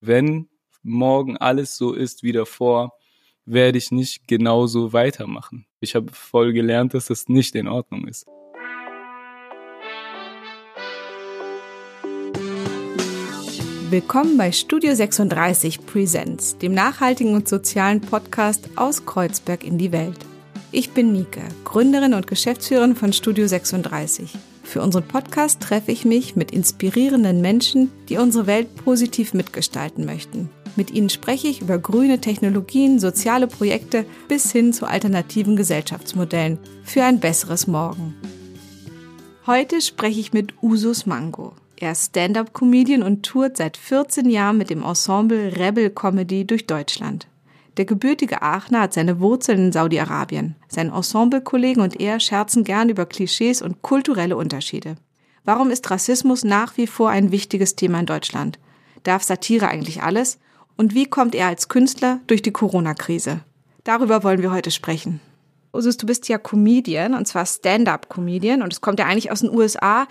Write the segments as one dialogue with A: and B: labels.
A: Wenn morgen alles so ist wie davor, werde ich nicht genauso weitermachen. Ich habe voll gelernt, dass das nicht in Ordnung ist.
B: Willkommen bei Studio 36 Presents, dem nachhaltigen und sozialen Podcast aus Kreuzberg in die Welt. Ich bin Nike, Gründerin und Geschäftsführerin von Studio 36. Für unseren Podcast treffe ich mich mit inspirierenden Menschen, die unsere Welt positiv mitgestalten möchten. Mit ihnen spreche ich über grüne Technologien, soziale Projekte bis hin zu alternativen Gesellschaftsmodellen für ein besseres Morgen. Heute spreche ich mit Usus Mango. Er ist Stand-up-Comedian und tourt seit 14 Jahren mit dem Ensemble Rebel Comedy durch Deutschland. Der gebürtige Aachener hat seine Wurzeln in Saudi-Arabien. Sein Ensemblekollegen und er scherzen gern über Klischees und kulturelle Unterschiede. Warum ist Rassismus nach wie vor ein wichtiges Thema in Deutschland? Darf Satire eigentlich alles? Und wie kommt er als Künstler durch die Corona-Krise? Darüber wollen wir heute sprechen. Usus, du bist ja Comedian und zwar Stand-up-Comedian und es kommt ja eigentlich aus den USA.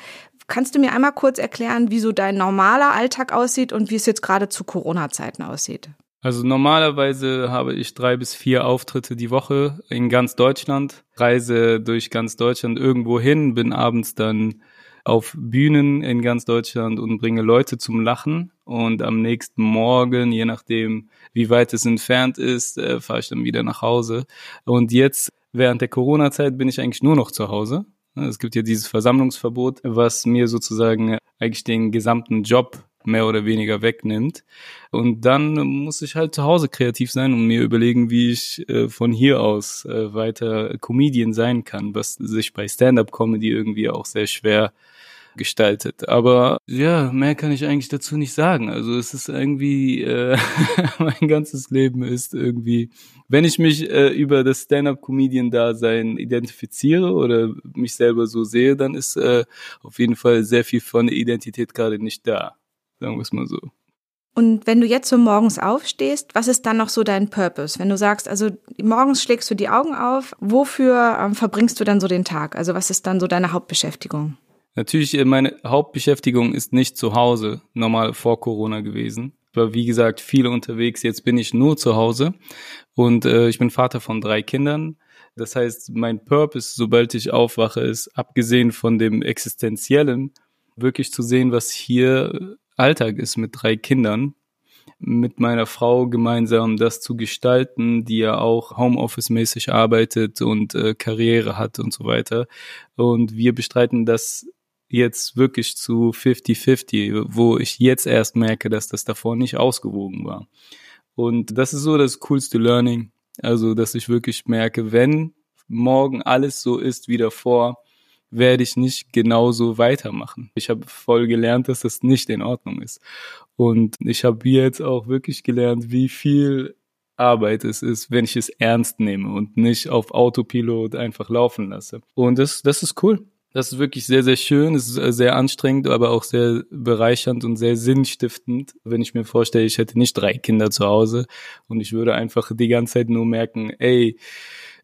B: Kannst du mir einmal kurz erklären, wie so dein normaler Alltag aussieht und wie es jetzt gerade zu Corona-Zeiten aussieht?
A: Also normalerweise habe ich drei bis vier Auftritte die Woche in ganz Deutschland, reise durch ganz Deutschland irgendwo hin, bin abends dann auf Bühnen in ganz Deutschland und bringe Leute zum Lachen. Und am nächsten Morgen, je nachdem, wie weit es entfernt ist, äh, fahre ich dann wieder nach Hause. Und jetzt, während der Corona-Zeit, bin ich eigentlich nur noch zu Hause. Es gibt ja dieses Versammlungsverbot, was mir sozusagen eigentlich den gesamten Job mehr oder weniger wegnimmt. Und dann muss ich halt zu Hause kreativ sein und mir überlegen, wie ich äh, von hier aus äh, weiter Comedian sein kann, was sich bei Stand-up-Comedy irgendwie auch sehr schwer gestaltet. Aber ja, mehr kann ich eigentlich dazu nicht sagen. Also es ist irgendwie, äh, mein ganzes Leben ist irgendwie, wenn ich mich äh, über das Stand-up-Comedian-Dasein identifiziere oder mich selber so sehe, dann ist äh, auf jeden Fall sehr viel von der Identität gerade nicht da sagen wir es mal so.
B: Und wenn du jetzt so morgens aufstehst, was ist dann noch so dein Purpose? Wenn du sagst, also morgens schlägst du die Augen auf, wofür ähm, verbringst du dann so den Tag? Also was ist dann so deine Hauptbeschäftigung?
A: Natürlich, äh, meine Hauptbeschäftigung ist nicht zu Hause, normal vor Corona gewesen. Ich war, wie gesagt, viel unterwegs. Jetzt bin ich nur zu Hause und äh, ich bin Vater von drei Kindern. Das heißt, mein Purpose, sobald ich aufwache, ist, abgesehen von dem Existenziellen, wirklich zu sehen, was hier Alltag ist mit drei Kindern, mit meiner Frau gemeinsam das zu gestalten, die ja auch Homeoffice-mäßig arbeitet und äh, Karriere hat und so weiter. Und wir bestreiten das jetzt wirklich zu 50-50, wo ich jetzt erst merke, dass das davor nicht ausgewogen war. Und das ist so das coolste Learning. Also, dass ich wirklich merke, wenn morgen alles so ist wie davor, werde ich nicht genauso weitermachen. Ich habe voll gelernt, dass das nicht in Ordnung ist. Und ich habe jetzt auch wirklich gelernt, wie viel Arbeit es ist, wenn ich es ernst nehme und nicht auf Autopilot einfach laufen lasse. Und das, das ist cool. Das ist wirklich sehr, sehr schön. Es ist sehr anstrengend, aber auch sehr bereichernd und sehr sinnstiftend, wenn ich mir vorstelle, ich hätte nicht drei Kinder zu Hause und ich würde einfach die ganze Zeit nur merken, ey,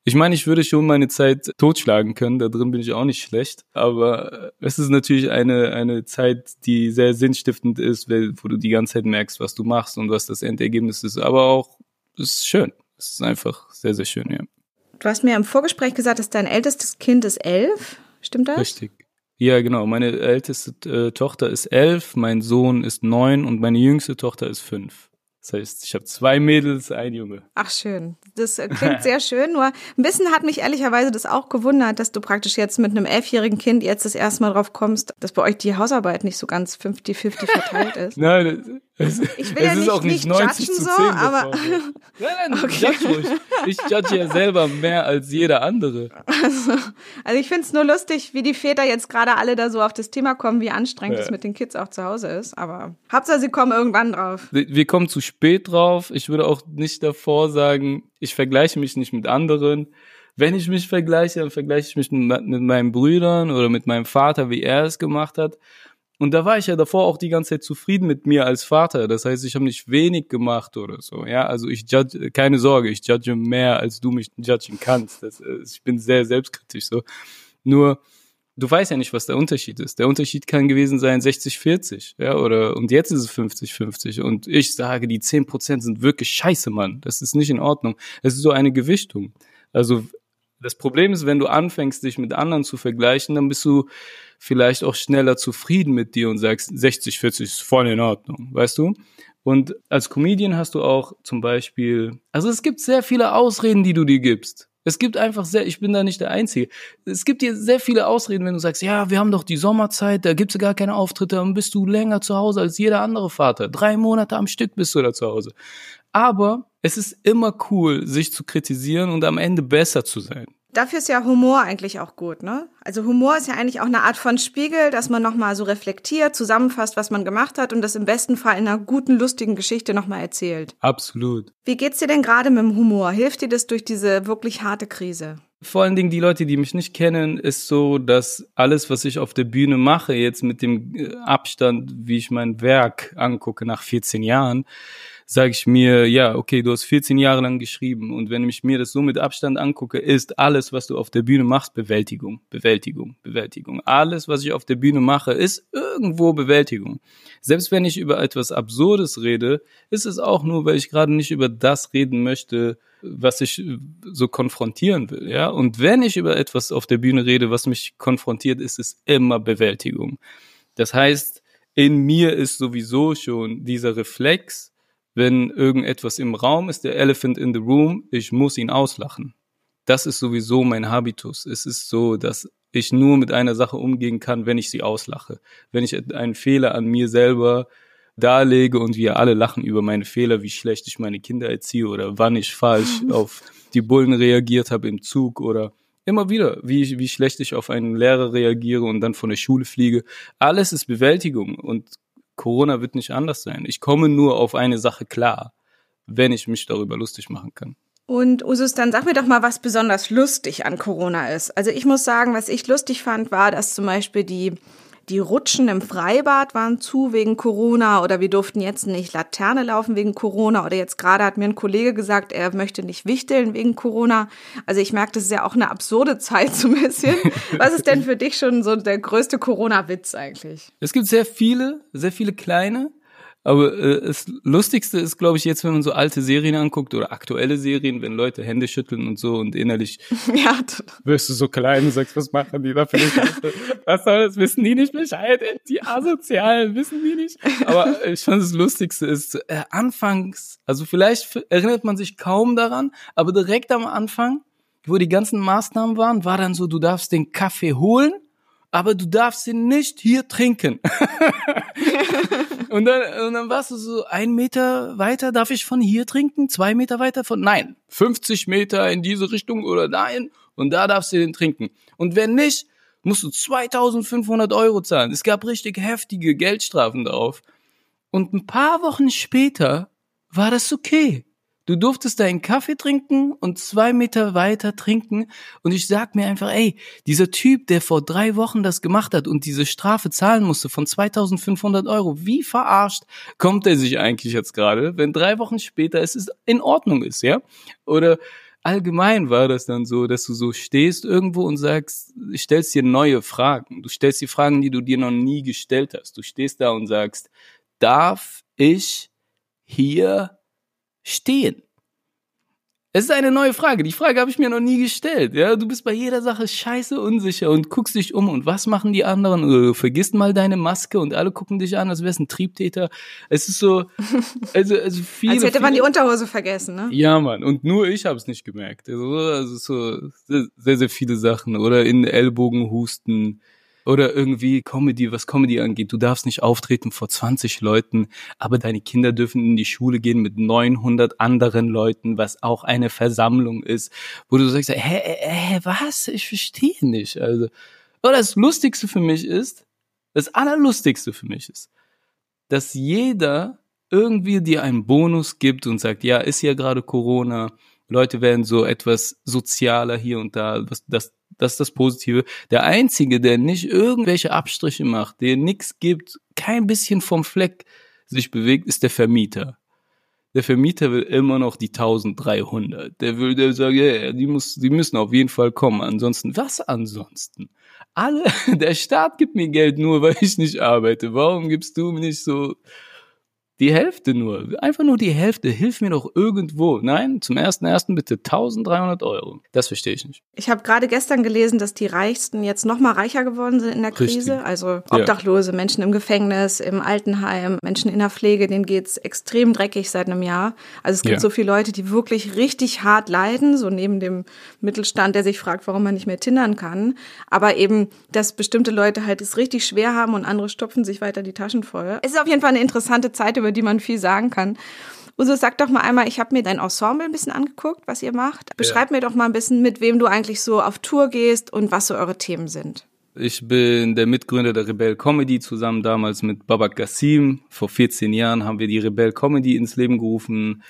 A: ich meine, ich würde schon meine Zeit totschlagen können, da drin bin ich auch nicht schlecht, aber es ist natürlich eine, eine Zeit, die sehr sinnstiftend ist, wo du die ganze Zeit merkst, was du machst und was das Endergebnis ist, aber auch, es ist schön. Es ist einfach sehr, sehr schön, ja.
B: Du hast mir im Vorgespräch gesagt, dass dein ältestes Kind ist elf, stimmt das?
A: Richtig. Ja, genau. Meine älteste äh, Tochter ist elf, mein Sohn ist neun und meine jüngste Tochter ist fünf. Das heißt, ich habe zwei Mädels, ein Junge.
B: Ach schön. Das äh, klingt sehr schön. Nur ein bisschen hat mich ehrlicherweise das auch gewundert, dass du praktisch jetzt mit einem elfjährigen Kind jetzt das erste Mal drauf kommst, dass bei euch die Hausarbeit nicht so ganz 50-50 verteilt ist.
A: Nein, es, ich will es ja ist nicht, auch nicht 90 zu 10 so, aber Nein, nein, okay. judge ruhig. Ich judge ja selber mehr als jeder andere.
B: Also, also ich finde es nur lustig, wie die Väter jetzt gerade alle da so auf das Thema kommen, wie anstrengend es mit den Kids auch zu Hause ist. Aber Hauptsache, sie kommen irgendwann drauf.
A: Wir kommen zu spät drauf. Ich würde auch nicht davor sagen, ich vergleiche mich nicht mit anderen. Wenn ich mich vergleiche, dann vergleiche ich mich mit meinen Brüdern oder mit meinem Vater, wie er es gemacht hat. Und da war ich ja davor auch die ganze Zeit zufrieden mit mir als Vater. Das heißt, ich habe nicht wenig gemacht oder so. Ja, also ich judge, keine Sorge, ich judge mehr, als du mich judgen kannst. Das, äh, ich bin sehr selbstkritisch so. Nur du weißt ja nicht, was der Unterschied ist. Der Unterschied kann gewesen sein 60-40, ja, oder, und jetzt ist es 50-50. Und ich sage, die 10% sind wirklich scheiße, Mann. Das ist nicht in Ordnung. Es ist so eine Gewichtung. Also, das Problem ist, wenn du anfängst, dich mit anderen zu vergleichen, dann bist du vielleicht auch schneller zufrieden mit dir und sagst, 60-40 ist voll in Ordnung, weißt du? Und als Comedian hast du auch zum Beispiel, also es gibt sehr viele Ausreden, die du dir gibst. Es gibt einfach sehr, ich bin da nicht der Einzige. Es gibt dir sehr viele Ausreden, wenn du sagst, ja, wir haben doch die Sommerzeit, da gibt's gar keine Auftritte, dann bist du länger zu Hause als jeder andere Vater. Drei Monate am Stück bist du da zu Hause. Aber es ist immer cool, sich zu kritisieren und am Ende besser zu sein.
B: Dafür ist ja Humor eigentlich auch gut, ne? Also Humor ist ja eigentlich auch eine Art von Spiegel, dass man nochmal so reflektiert, zusammenfasst, was man gemacht hat und das im besten Fall in einer guten, lustigen Geschichte nochmal erzählt.
A: Absolut.
B: Wie geht's dir denn gerade mit dem Humor? Hilft dir das durch diese wirklich harte Krise?
A: Vor allen Dingen die Leute, die mich nicht kennen, ist so, dass alles, was ich auf der Bühne mache, jetzt mit dem äh, Abstand, wie ich mein Werk angucke nach 14 Jahren, sage ich mir, ja, okay, du hast 14 Jahre lang geschrieben und wenn ich mir das so mit Abstand angucke, ist alles, was du auf der Bühne machst, Bewältigung, Bewältigung, Bewältigung. Alles, was ich auf der Bühne mache, ist irgendwo Bewältigung. Selbst wenn ich über etwas Absurdes rede, ist es auch nur, weil ich gerade nicht über das reden möchte, was ich so konfrontieren will, ja. Und wenn ich über etwas auf der Bühne rede, was mich konfrontiert, ist es immer Bewältigung. Das heißt, in mir ist sowieso schon dieser Reflex, wenn irgendetwas im Raum ist, der Elephant in the Room, ich muss ihn auslachen. Das ist sowieso mein Habitus. Es ist so, dass ich nur mit einer Sache umgehen kann, wenn ich sie auslache. Wenn ich einen Fehler an mir selber darlege und wir alle lachen über meine Fehler, wie schlecht ich meine Kinder erziehe oder wann ich falsch auf die Bullen reagiert habe im Zug oder immer wieder, wie, wie schlecht ich auf einen Lehrer reagiere und dann von der Schule fliege. Alles ist Bewältigung und Corona wird nicht anders sein. Ich komme nur auf eine Sache klar, wenn ich mich darüber lustig machen kann.
B: Und Usus, dann sag mir doch mal, was besonders lustig an Corona ist. Also ich muss sagen, was ich lustig fand, war, dass zum Beispiel die die Rutschen im Freibad waren zu wegen Corona oder wir durften jetzt nicht Laterne laufen wegen Corona oder jetzt gerade hat mir ein Kollege gesagt, er möchte nicht wichteln wegen Corona. Also ich merke, das ist ja auch eine absurde Zeit so ein bisschen. Was ist denn für dich schon so der größte Corona-Witz eigentlich?
A: Es gibt sehr viele, sehr viele kleine. Aber äh, das Lustigste ist, glaube ich, jetzt, wenn man so alte Serien anguckt oder aktuelle Serien, wenn Leute Hände schütteln und so und innerlich ja. wirst du so klein und sagst, was machen die da für eine Was soll das? Wissen die nicht Bescheid? Die Asozialen wissen die nicht. Aber ich fand das Lustigste ist, äh, anfangs, also vielleicht erinnert man sich kaum daran, aber direkt am Anfang, wo die ganzen Maßnahmen waren, war dann so, du darfst den Kaffee holen, aber du darfst ihn nicht hier trinken. Und dann, und dann warst du so ein Meter weiter, darf ich von hier trinken? Zwei Meter weiter von, nein, 50 Meter in diese Richtung oder dahin und da darfst du den trinken. Und wenn nicht, musst du 2500 Euro zahlen. Es gab richtig heftige Geldstrafen darauf. Und ein paar Wochen später war das okay. Du durftest deinen Kaffee trinken und zwei Meter weiter trinken. Und ich sag mir einfach, ey, dieser Typ, der vor drei Wochen das gemacht hat und diese Strafe zahlen musste von 2500 Euro, wie verarscht kommt er sich eigentlich jetzt gerade, wenn drei Wochen später es in Ordnung ist, ja? Oder allgemein war das dann so, dass du so stehst irgendwo und sagst, stellst dir neue Fragen. Du stellst die Fragen, die du dir noch nie gestellt hast. Du stehst da und sagst, darf ich hier stehen? Es ist eine neue Frage. Die Frage habe ich mir noch nie gestellt. Ja, du bist bei jeder Sache scheiße unsicher und guckst dich um und was machen die anderen? Oder du vergisst mal deine Maske und alle gucken dich an, als wärst ein Triebtäter. Es ist so, also, also viele.
B: Als hätte man die Unterhose vergessen, ne?
A: Ja, Mann. Und nur ich habe es nicht gemerkt. Also, also so sehr, sehr viele Sachen. Oder in Ellbogen husten oder irgendwie Comedy, was Comedy angeht. Du darfst nicht auftreten vor 20 Leuten, aber deine Kinder dürfen in die Schule gehen mit 900 anderen Leuten, was auch eine Versammlung ist, wo du sagst, hä, hä, was? Ich verstehe nicht. Also, oder das Lustigste für mich ist, das Allerlustigste für mich ist, dass jeder irgendwie dir einen Bonus gibt und sagt, ja, ist ja gerade Corona, Leute werden so etwas sozialer hier und da, was das das ist das Positive. Der Einzige, der nicht irgendwelche Abstriche macht, der nichts gibt, kein bisschen vom Fleck sich bewegt, ist der Vermieter. Der Vermieter will immer noch die 1300. Der will, der sagt, ja, yeah, die muss, die müssen auf jeden Fall kommen. Ansonsten, was ansonsten? alle, der Staat gibt mir Geld nur, weil ich nicht arbeite. Warum gibst du mir nicht so die Hälfte nur. Einfach nur die Hälfte. Hilf mir doch irgendwo. Nein, zum ersten ersten bitte 1300 Euro. Das verstehe ich nicht.
B: Ich habe gerade gestern gelesen, dass die Reichsten jetzt noch mal reicher geworden sind in der Krise. Richtig. Also Obdachlose, ja. Menschen im Gefängnis, im Altenheim, Menschen in der Pflege, denen geht's extrem dreckig seit einem Jahr. Also es gibt ja. so viele Leute, die wirklich richtig hart leiden, so neben dem Mittelstand, der sich fragt, warum man nicht mehr tindern kann. Aber eben, dass bestimmte Leute halt es richtig schwer haben und andere stopfen sich weiter die Taschen voll. Es ist auf jeden Fall eine interessante Zeit, über die man viel sagen kann. Uso, sag doch mal einmal, ich habe mir dein Ensemble ein bisschen angeguckt, was ihr macht. Beschreib ja. mir doch mal ein bisschen, mit wem du eigentlich so auf Tour gehst und was so eure Themen sind.
A: Ich bin der Mitgründer der Rebell Comedy zusammen damals mit Babak Gassim. Vor 14 Jahren haben wir die Rebell Comedy ins Leben gerufen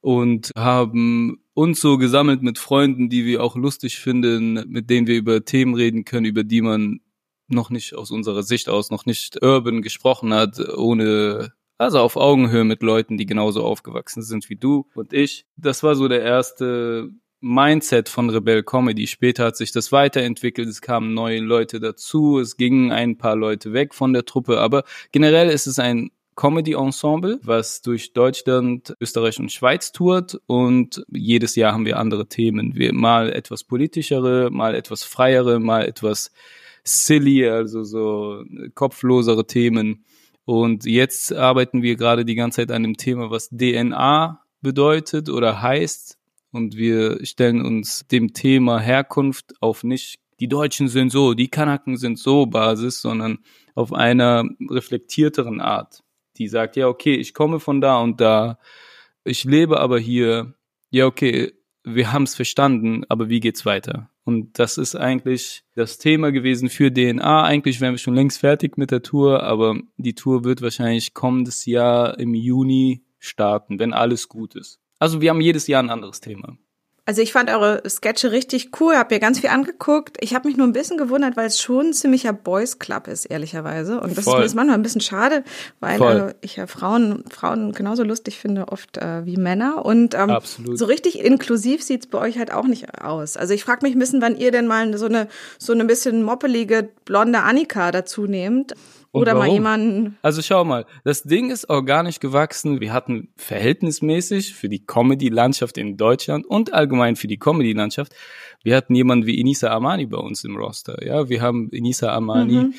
A: und haben uns so gesammelt mit Freunden, die wir auch lustig finden, mit denen wir über Themen reden können, über die man noch nicht aus unserer Sicht aus noch nicht urban gesprochen hat, ohne also auf Augenhöhe mit Leuten, die genauso aufgewachsen sind wie du und ich. Das war so der erste Mindset von Rebel Comedy. Später hat sich das weiterentwickelt, es kamen neue Leute dazu, es gingen ein paar Leute weg von der Truppe, aber generell ist es ein Comedy-Ensemble, was durch Deutschland, Österreich und Schweiz tourt und jedes Jahr haben wir andere Themen. Wir mal etwas politischere, mal etwas freiere, mal etwas silly, also so kopflosere Themen. Und jetzt arbeiten wir gerade die ganze Zeit an dem Thema, was DNA bedeutet oder heißt. Und wir stellen uns dem Thema Herkunft auf nicht die Deutschen sind so, die Kanaken sind so Basis, sondern auf einer reflektierteren Art. Die sagt, ja, okay, ich komme von da und da, ich lebe aber hier, ja, okay, wir haben es verstanden, aber wie geht's weiter? Und das ist eigentlich das Thema gewesen für DNA. Eigentlich wären wir schon längst fertig mit der Tour, aber die Tour wird wahrscheinlich kommendes Jahr im Juni starten, wenn alles gut ist. Also wir haben jedes Jahr ein anderes Thema.
B: Also ich fand eure Sketche richtig cool, hab mir ganz viel angeguckt. Ich habe mich nur ein bisschen gewundert, weil es schon ein ziemlicher Boys Club ist, ehrlicherweise. Und das Voll. ist manchmal ein bisschen schade, weil äh, ich ja Frauen, Frauen genauso lustig finde oft äh, wie Männer. Und ähm, so richtig inklusiv sieht's bei euch halt auch nicht aus. Also ich frage mich ein bisschen, wann ihr denn mal so eine so eine bisschen moppelige blonde Annika dazu nehmt. Oder mal jemanden.
A: Also schau mal, das Ding ist organisch gewachsen. Wir hatten verhältnismäßig für die Comedy-Landschaft in Deutschland und allgemein für die Comedy-Landschaft, wir hatten jemanden wie Inisa Amani bei uns im Roster. Ja, wir haben Inisa Amani. Mhm.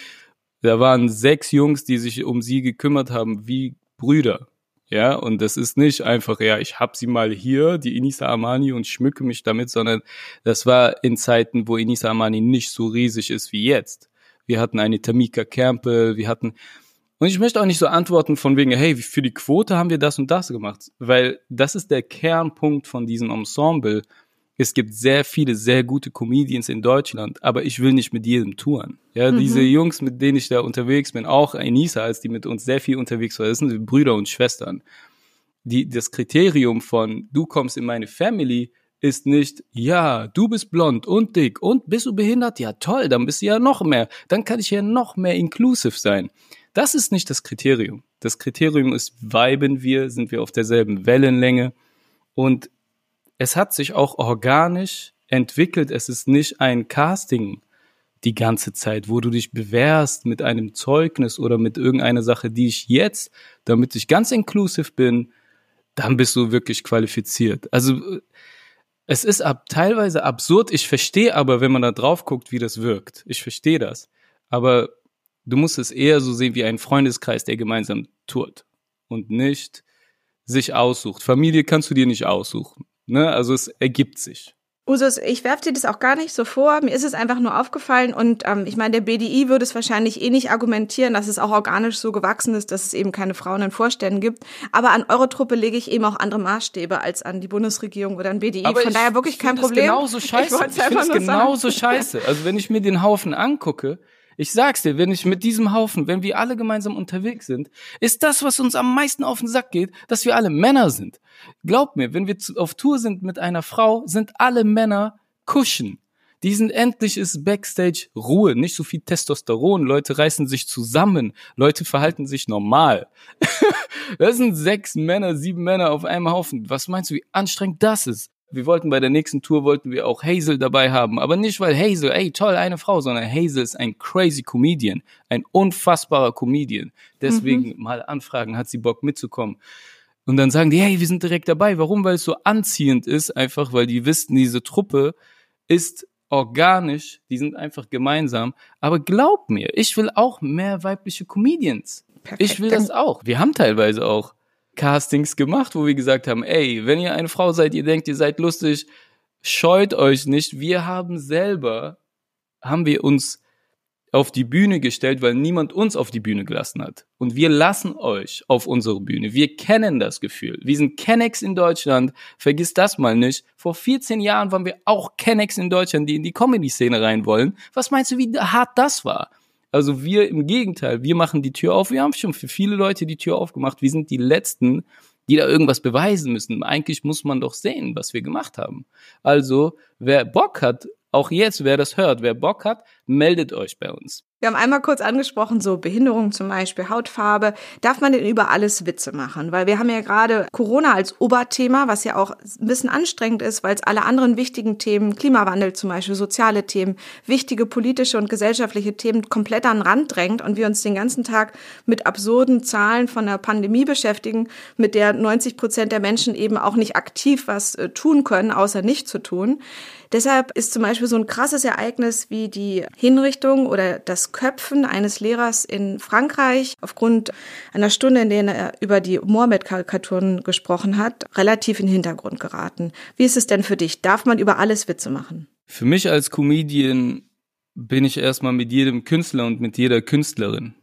A: Da waren sechs Jungs, die sich um sie gekümmert haben, wie Brüder. Ja, und das ist nicht einfach, ja, ich hab sie mal hier, die Inisa Amani, und schmücke mich damit, sondern das war in Zeiten, wo Inisa Amani nicht so riesig ist wie jetzt wir hatten eine Tamika Campbell, wir hatten und ich möchte auch nicht so antworten von wegen, hey, für die Quote haben wir das und das gemacht, weil das ist der Kernpunkt von diesem Ensemble. Es gibt sehr viele sehr gute Comedians in Deutschland, aber ich will nicht mit jedem touren. Ja, mhm. diese Jungs, mit denen ich da unterwegs bin, auch Enisa, als die mit uns sehr viel unterwegs war, das sind Brüder und Schwestern. Die, das Kriterium von, du kommst in meine Family, ist nicht, ja, du bist blond und dick und bist du behindert? Ja, toll, dann bist du ja noch mehr. Dann kann ich ja noch mehr inclusive sein. Das ist nicht das Kriterium. Das Kriterium ist, weiben wir, sind wir auf derselben Wellenlänge und es hat sich auch organisch entwickelt. Es ist nicht ein Casting die ganze Zeit, wo du dich bewährst mit einem Zeugnis oder mit irgendeiner Sache, die ich jetzt, damit ich ganz inclusive bin, dann bist du wirklich qualifiziert. Also es ist ab, teilweise absurd. Ich verstehe aber, wenn man da drauf guckt, wie das wirkt. Ich verstehe das. Aber du musst es eher so sehen wie ein Freundeskreis, der gemeinsam tourt und nicht sich aussucht. Familie kannst du dir nicht aussuchen. Ne? Also es ergibt sich.
B: Usus, ich werfe dir das auch gar nicht so vor. Mir ist es einfach nur aufgefallen und ähm, ich meine, der BDI würde es wahrscheinlich eh nicht argumentieren, dass es auch organisch so gewachsen ist, dass es eben keine Frauen in Vorständen gibt. Aber an eure Truppe lege ich eben auch andere Maßstäbe als an die Bundesregierung oder an BDI.
A: Aber Von daher wirklich kein Problem. Genauso scheiße. Ich, ich finde es genauso scheiße. Also wenn ich mir den Haufen angucke, ich sag's dir, wenn ich mit diesem Haufen, wenn wir alle gemeinsam unterwegs sind, ist das, was uns am meisten auf den Sack geht, dass wir alle Männer sind. Glaub mir, wenn wir auf Tour sind mit einer Frau, sind alle Männer Kuschen. Die sind endlich ist Backstage Ruhe, nicht so viel Testosteron. Leute reißen sich zusammen. Leute verhalten sich normal. das sind sechs Männer, sieben Männer auf einem Haufen. Was meinst du, wie anstrengend das ist? Wir wollten bei der nächsten Tour wollten wir auch Hazel dabei haben, aber nicht weil Hazel, ey, toll, eine Frau, sondern Hazel ist ein crazy Comedian, ein unfassbarer Comedian. Deswegen mhm. mal anfragen, hat sie Bock mitzukommen. Und dann sagen die, hey, wir sind direkt dabei. Warum? Weil es so anziehend ist, einfach weil die wissen, diese Truppe ist organisch, die sind einfach gemeinsam. Aber glaub mir, ich will auch mehr weibliche Comedians. Perfekt. Ich will das auch. Wir haben teilweise auch Castings gemacht, wo wir gesagt haben, ey, wenn ihr eine Frau seid, ihr denkt, ihr seid lustig, scheut euch nicht. Wir haben selber, haben wir uns auf die Bühne gestellt, weil niemand uns auf die Bühne gelassen hat. Und wir lassen euch auf unsere Bühne. Wir kennen das Gefühl. Wir sind Kennex in Deutschland. Vergiss das mal nicht. Vor 14 Jahren waren wir auch Kennex in Deutschland, die in die Comedy-Szene rein wollen. Was meinst du, wie hart das war? Also wir im Gegenteil, wir machen die Tür auf. Wir haben schon für viele Leute die Tür aufgemacht. Wir sind die Letzten, die da irgendwas beweisen müssen. Eigentlich muss man doch sehen, was wir gemacht haben. Also, wer Bock hat, auch jetzt, wer das hört, wer Bock hat, meldet euch bei uns.
B: Wir haben einmal kurz angesprochen, so Behinderung zum Beispiel, Hautfarbe. Darf man denn über alles Witze machen? Weil wir haben ja gerade Corona als Oberthema, was ja auch ein bisschen anstrengend ist, weil es alle anderen wichtigen Themen, Klimawandel zum Beispiel, soziale Themen, wichtige politische und gesellschaftliche Themen komplett an den Rand drängt und wir uns den ganzen Tag mit absurden Zahlen von der Pandemie beschäftigen, mit der 90 Prozent der Menschen eben auch nicht aktiv was äh, tun können, außer nicht zu tun. Deshalb ist zum Beispiel so ein krasses Ereignis wie die Hinrichtung oder das Köpfen eines Lehrers in Frankreich aufgrund einer Stunde, in der er über die Mohammed-Karikaturen gesprochen hat, relativ in den Hintergrund geraten. Wie ist es denn für dich? Darf man über alles Witze machen?
A: Für mich als Comedian bin ich erstmal mit jedem Künstler und mit jeder Künstlerin.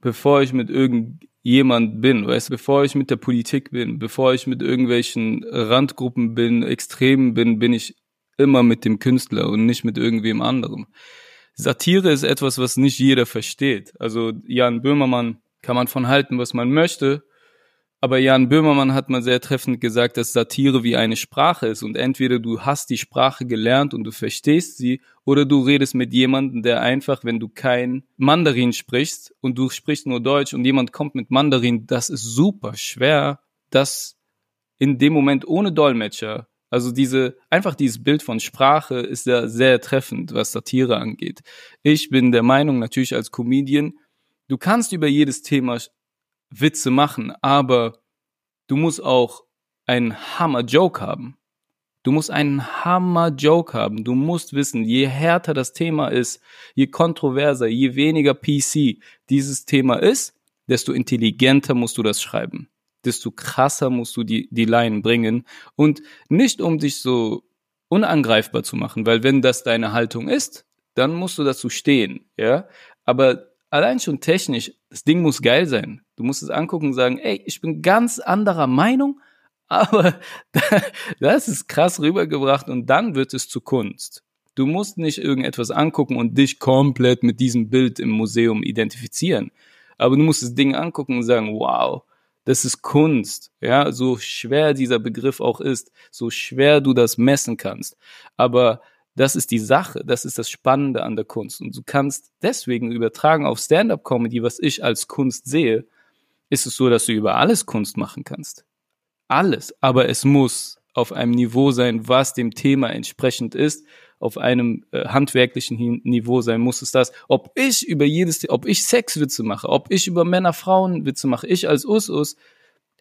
A: Bevor ich mit irgendjemand bin, weißt du, bevor ich mit der Politik bin, bevor ich mit irgendwelchen Randgruppen bin, Extremen bin, bin ich immer mit dem Künstler und nicht mit irgendwem anderem. Satire ist etwas, was nicht jeder versteht. Also Jan Böhmermann kann man von halten, was man möchte. Aber Jan Böhmermann hat mal sehr treffend gesagt, dass Satire wie eine Sprache ist und entweder du hast die Sprache gelernt und du verstehst sie oder du redest mit jemandem, der einfach, wenn du kein Mandarin sprichst und du sprichst nur Deutsch und jemand kommt mit Mandarin, das ist super schwer, das in dem Moment ohne Dolmetscher also diese, einfach dieses Bild von Sprache ist ja sehr treffend, was Satire angeht. Ich bin der Meinung, natürlich als Comedian, du kannst über jedes Thema Witze machen, aber du musst auch einen Hammer-Joke haben. Du musst einen Hammer-Joke haben. Du musst wissen, je härter das Thema ist, je kontroverser, je weniger PC dieses Thema ist, desto intelligenter musst du das schreiben desto krasser musst du die, die Line bringen. Und nicht um dich so unangreifbar zu machen, weil wenn das deine Haltung ist, dann musst du dazu stehen, ja. Aber allein schon technisch, das Ding muss geil sein. Du musst es angucken und sagen, ey, ich bin ganz anderer Meinung, aber das ist krass rübergebracht und dann wird es zu Kunst. Du musst nicht irgendetwas angucken und dich komplett mit diesem Bild im Museum identifizieren. Aber du musst das Ding angucken und sagen, wow, das ist Kunst, ja, so schwer dieser Begriff auch ist, so schwer du das messen kannst. Aber das ist die Sache, das ist das Spannende an der Kunst. Und du kannst deswegen übertragen auf Stand-up-Comedy, was ich als Kunst sehe, ist es so, dass du über alles Kunst machen kannst. Alles. Aber es muss auf einem Niveau sein, was dem Thema entsprechend ist auf einem äh, handwerklichen Niveau sein muss es das. Ob ich über jedes, ob ich Sexwitze mache, ob ich über Männer-Frauen-Witze mache, ich als Us-Us,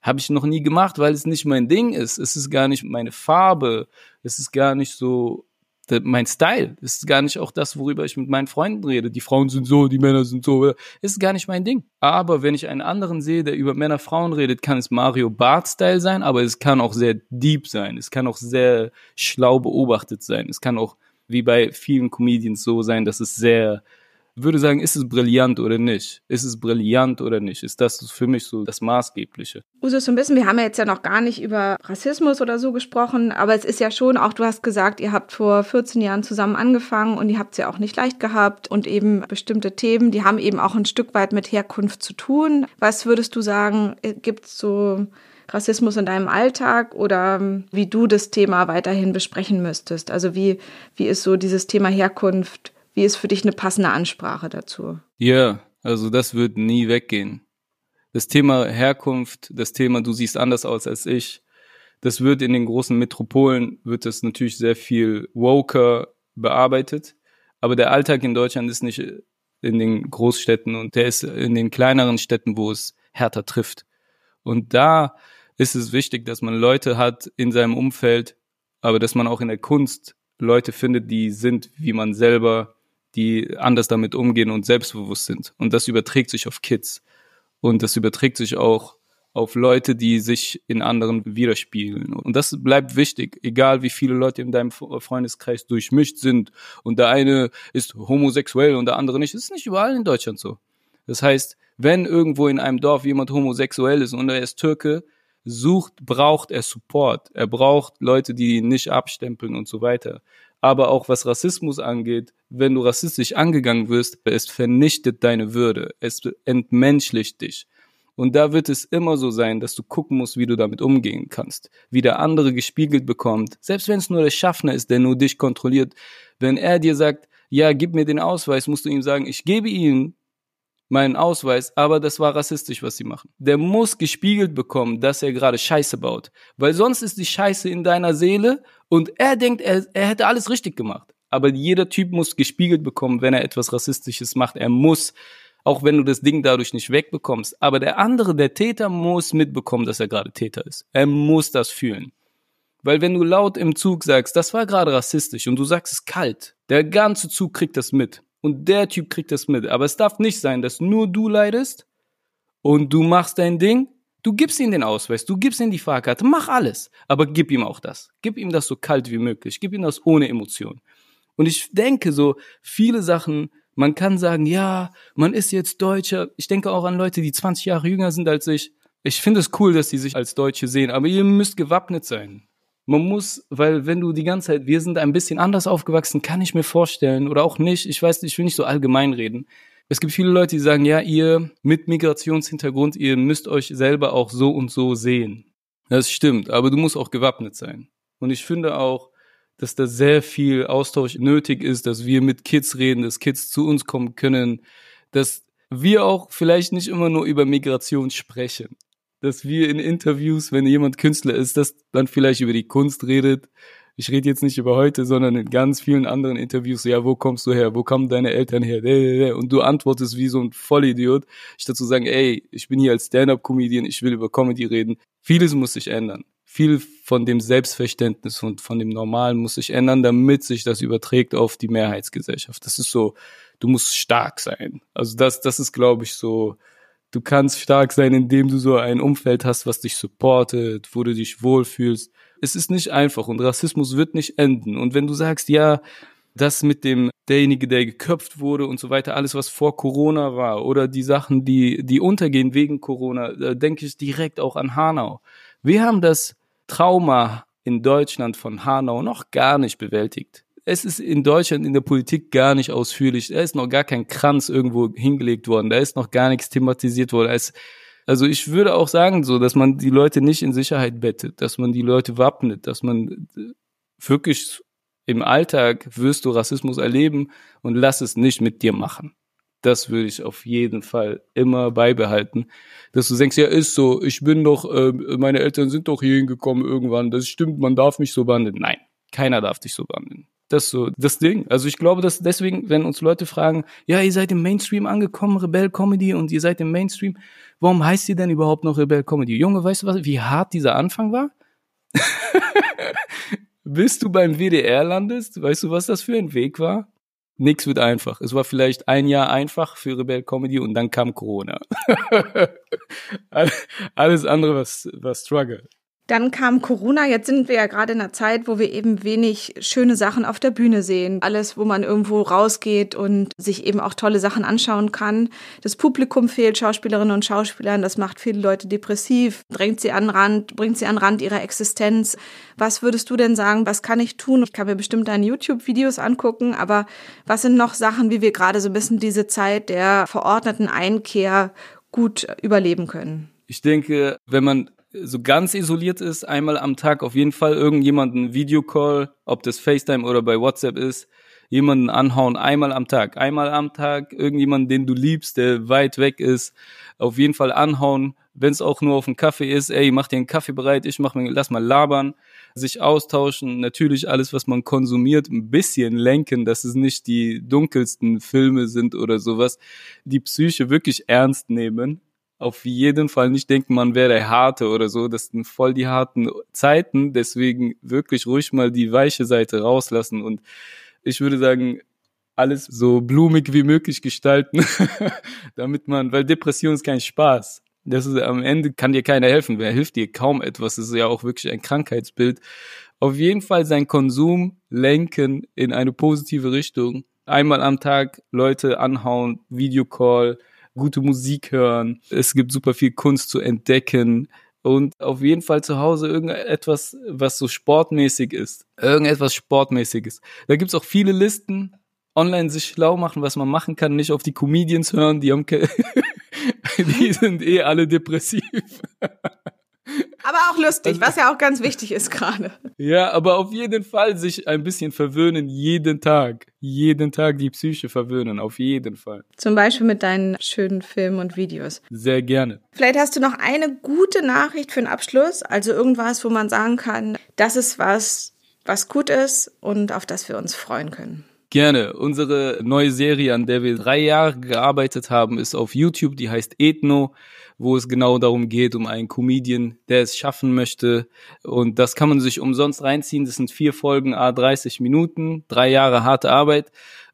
A: habe ich noch nie gemacht, weil es nicht mein Ding ist. Es ist gar nicht meine Farbe. Es ist gar nicht so mein Style. Es ist gar nicht auch das, worüber ich mit meinen Freunden rede. Die Frauen sind so, die Männer sind so. Es ist gar nicht mein Ding. Aber wenn ich einen anderen sehe, der über Männer, Frauen redet, kann es Mario Bart-Style sein, aber es kann auch sehr deep sein. Es kann auch sehr schlau beobachtet sein. Es kann auch wie bei vielen Comedians so sein, dass es sehr, würde sagen, ist es brillant oder nicht? Ist es brillant oder nicht? Ist das für mich so das Maßgebliche?
B: Usus, so ein bisschen, wir haben ja jetzt ja noch gar nicht über Rassismus oder so gesprochen, aber es ist ja schon auch, du hast gesagt, ihr habt vor 14 Jahren zusammen angefangen und ihr habt es ja auch nicht leicht gehabt und eben bestimmte Themen, die haben eben auch ein Stück weit mit Herkunft zu tun. Was würdest du sagen, gibt es so Rassismus in deinem Alltag oder ähm, wie du das Thema weiterhin besprechen müsstest? Also wie, wie ist so dieses Thema Herkunft, wie ist für dich eine passende Ansprache dazu?
A: Ja, also das wird nie weggehen. Das Thema Herkunft, das Thema du siehst anders aus als ich, Das wird in den großen Metropolen, wird das natürlich sehr viel woker bearbeitet. Aber der Alltag in Deutschland ist nicht in den Großstädten und der ist in den kleineren Städten, wo es härter trifft. Und da ist es wichtig, dass man Leute hat in seinem Umfeld, aber dass man auch in der Kunst Leute findet, die sind wie man selber, die anders damit umgehen und selbstbewusst sind. Und das überträgt sich auf Kids. Und das überträgt sich auch auf Leute, die sich in anderen widerspiegeln. Und das bleibt wichtig, egal wie viele Leute in deinem Freundeskreis durchmischt sind und der eine ist homosexuell und der andere nicht. Das ist nicht überall in Deutschland so. Das heißt, wenn irgendwo in einem Dorf jemand homosexuell ist und er ist Türke, sucht, braucht er Support. Er braucht Leute, die ihn nicht abstempeln und so weiter. Aber auch was Rassismus angeht, wenn du rassistisch angegangen wirst, es vernichtet deine Würde. Es entmenschlicht dich. Und da wird es immer so sein, dass du gucken musst, wie du damit umgehen kannst. Wie der andere gespiegelt bekommt. Selbst wenn es nur der Schaffner ist, der nur dich kontrolliert. Wenn er dir sagt, ja, gib mir den Ausweis, musst du ihm sagen, ich gebe ihn meinen Ausweis, aber das war rassistisch, was sie machen. Der muss gespiegelt bekommen, dass er gerade Scheiße baut. Weil sonst ist die Scheiße in deiner Seele und er denkt, er, er hätte alles richtig gemacht. Aber jeder Typ muss gespiegelt bekommen, wenn er etwas Rassistisches macht. Er muss, auch wenn du das Ding dadurch nicht wegbekommst. Aber der andere, der Täter, muss mitbekommen, dass er gerade Täter ist. Er muss das fühlen. Weil wenn du laut im Zug sagst, das war gerade rassistisch und du sagst es kalt, der ganze Zug kriegt das mit und der Typ kriegt das mit. Aber es darf nicht sein, dass nur du leidest und du machst dein Ding. Du gibst ihm den Ausweis, du gibst ihm die Fahrkarte, mach alles. Aber gib ihm auch das. Gib ihm das so kalt wie möglich. Gib ihm das ohne Emotion. Und ich denke so, viele Sachen, man kann sagen, ja, man ist jetzt Deutscher. Ich denke auch an Leute, die 20 Jahre jünger sind als ich. Ich finde es cool, dass die sich als Deutsche sehen, aber ihr müsst gewappnet sein man muss, weil wenn du die ganze Zeit, wir sind ein bisschen anders aufgewachsen, kann ich mir vorstellen, oder auch nicht, ich weiß, ich will nicht so allgemein reden. Es gibt viele Leute, die sagen, ja, ihr mit Migrationshintergrund, ihr müsst euch selber auch so und so sehen. Das stimmt, aber du musst auch gewappnet sein. Und ich finde auch, dass da sehr viel Austausch nötig ist, dass wir mit Kids reden, dass Kids zu uns kommen können, dass wir auch vielleicht nicht immer nur über Migration sprechen dass wir in Interviews, wenn jemand Künstler ist, dass man vielleicht über die Kunst redet. Ich rede jetzt nicht über heute, sondern in ganz vielen anderen Interviews, ja, wo kommst du her? Wo kommen deine Eltern her? Und du antwortest wie so ein Vollidiot, statt zu sagen, ey, ich bin hier als Stand-up-Comedian, ich will über Comedy reden. Vieles muss sich ändern. Viel von dem Selbstverständnis und von dem Normalen muss sich ändern, damit sich das überträgt auf die Mehrheitsgesellschaft. Das ist so, du musst stark sein. Also das, das ist, glaube ich, so, Du kannst stark sein, indem du so ein Umfeld hast, was dich supportet, wo du dich wohlfühlst. Es ist nicht einfach und Rassismus wird nicht enden. Und wenn du sagst, ja, das mit dem derjenige, der geköpft wurde und so weiter, alles was vor Corona war oder die Sachen, die die untergehen wegen Corona, da denke ich direkt auch an Hanau. Wir haben das Trauma in Deutschland von Hanau noch gar nicht bewältigt es ist in Deutschland in der Politik gar nicht ausführlich. Da ist noch gar kein Kranz irgendwo hingelegt worden. Da ist noch gar nichts thematisiert worden. Es, also ich würde auch sagen, so, dass man die Leute nicht in Sicherheit bettet, dass man die Leute wappnet, dass man wirklich im Alltag wirst du Rassismus erleben und lass es nicht mit dir machen. Das würde ich auf jeden Fall immer beibehalten. Dass du denkst, ja, ist so, ich bin doch, äh, meine Eltern sind doch hier hingekommen irgendwann, das stimmt, man darf mich so behandeln. Nein, keiner darf dich so behandeln. Das so das Ding. Also ich glaube, dass deswegen, wenn uns Leute fragen, ja, ihr seid im Mainstream angekommen, Rebell Comedy und ihr seid im Mainstream, warum heißt ihr denn überhaupt noch Rebell Comedy? Junge, weißt du was, wie hart dieser Anfang war? Bis du beim WDR landest, weißt du, was das für ein Weg war? Nix wird einfach. Es war vielleicht ein Jahr einfach für Rebell Comedy und dann kam Corona. Alles andere war, war Struggle.
B: Dann kam Corona. Jetzt sind wir ja gerade in einer Zeit, wo wir eben wenig schöne Sachen auf der Bühne sehen. Alles, wo man irgendwo rausgeht und sich eben auch tolle Sachen anschauen kann. Das Publikum fehlt Schauspielerinnen und Schauspielern. Das macht viele Leute depressiv, drängt sie an Rand, bringt sie an Rand ihrer Existenz. Was würdest du denn sagen? Was kann ich tun? Ich kann mir bestimmt deine YouTube-Videos angucken, aber was sind noch Sachen, wie wir gerade so ein bisschen diese Zeit der verordneten Einkehr gut überleben können?
A: Ich denke, wenn man so ganz isoliert ist, einmal am Tag auf jeden Fall irgendjemanden Videocall, ob das FaceTime oder bei WhatsApp ist, jemanden anhauen, einmal am Tag. Einmal am Tag irgendjemanden, den du liebst, der weit weg ist, auf jeden Fall anhauen, wenn es auch nur auf einen Kaffee ist, ey, mach dir einen Kaffee bereit, ich mach mir, lass mal labern, sich austauschen, natürlich alles, was man konsumiert, ein bisschen lenken, dass es nicht die dunkelsten Filme sind oder sowas, die Psyche wirklich ernst nehmen, auf jeden Fall nicht denken, man wäre Harte oder so. Das sind voll die harten Zeiten. Deswegen wirklich ruhig mal die weiche Seite rauslassen. Und ich würde sagen, alles so blumig wie möglich gestalten, damit man, weil Depression ist kein Spaß. Das ist am Ende kann dir keiner helfen. Wer hilft dir kaum etwas? Das ist ja auch wirklich ein Krankheitsbild. Auf jeden Fall sein Konsum lenken in eine positive Richtung. Einmal am Tag Leute anhauen, Videocall, gute Musik hören. Es gibt super viel Kunst zu entdecken. Und auf jeden Fall zu Hause irgendetwas, was so sportmäßig ist. Irgendetwas sportmäßiges. Da gibt's auch viele Listen. Online sich schlau machen, was man machen kann. Nicht auf die Comedians hören, die haben die sind eh alle depressiv.
B: Aber auch lustig, also was ja auch ganz wichtig ist gerade.
A: Ja, aber auf jeden Fall sich ein bisschen verwöhnen, jeden Tag. Jeden Tag die Psyche verwöhnen, auf jeden Fall.
B: Zum Beispiel mit deinen schönen Filmen und Videos.
A: Sehr gerne.
B: Vielleicht hast du noch eine gute Nachricht für den Abschluss, also irgendwas, wo man sagen kann, das ist was, was gut ist und auf das wir uns freuen können.
A: Gerne. Unsere neue Serie, an der wir drei Jahre gearbeitet haben, ist auf YouTube. Die heißt Ethno, wo es genau darum geht, um einen Comedian, der es schaffen möchte. Und das kann man sich umsonst reinziehen. Das sind vier Folgen, a 30 Minuten, drei Jahre harte Arbeit.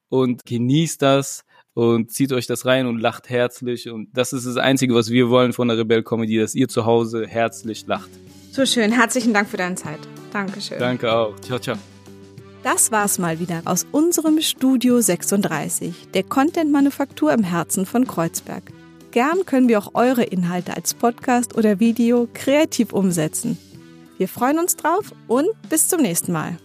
A: Und genießt das und zieht euch das rein und lacht herzlich. Und das ist das Einzige, was wir wollen von der Rebell Comedy, dass ihr zu Hause herzlich lacht.
B: So schön. Herzlichen Dank für deine Zeit. Dankeschön.
A: Danke auch. Ciao, ciao.
B: Das war's mal wieder aus unserem Studio 36, der Content-Manufaktur im Herzen von Kreuzberg. Gern können wir auch eure Inhalte als Podcast oder Video kreativ umsetzen. Wir freuen uns drauf und bis zum nächsten Mal.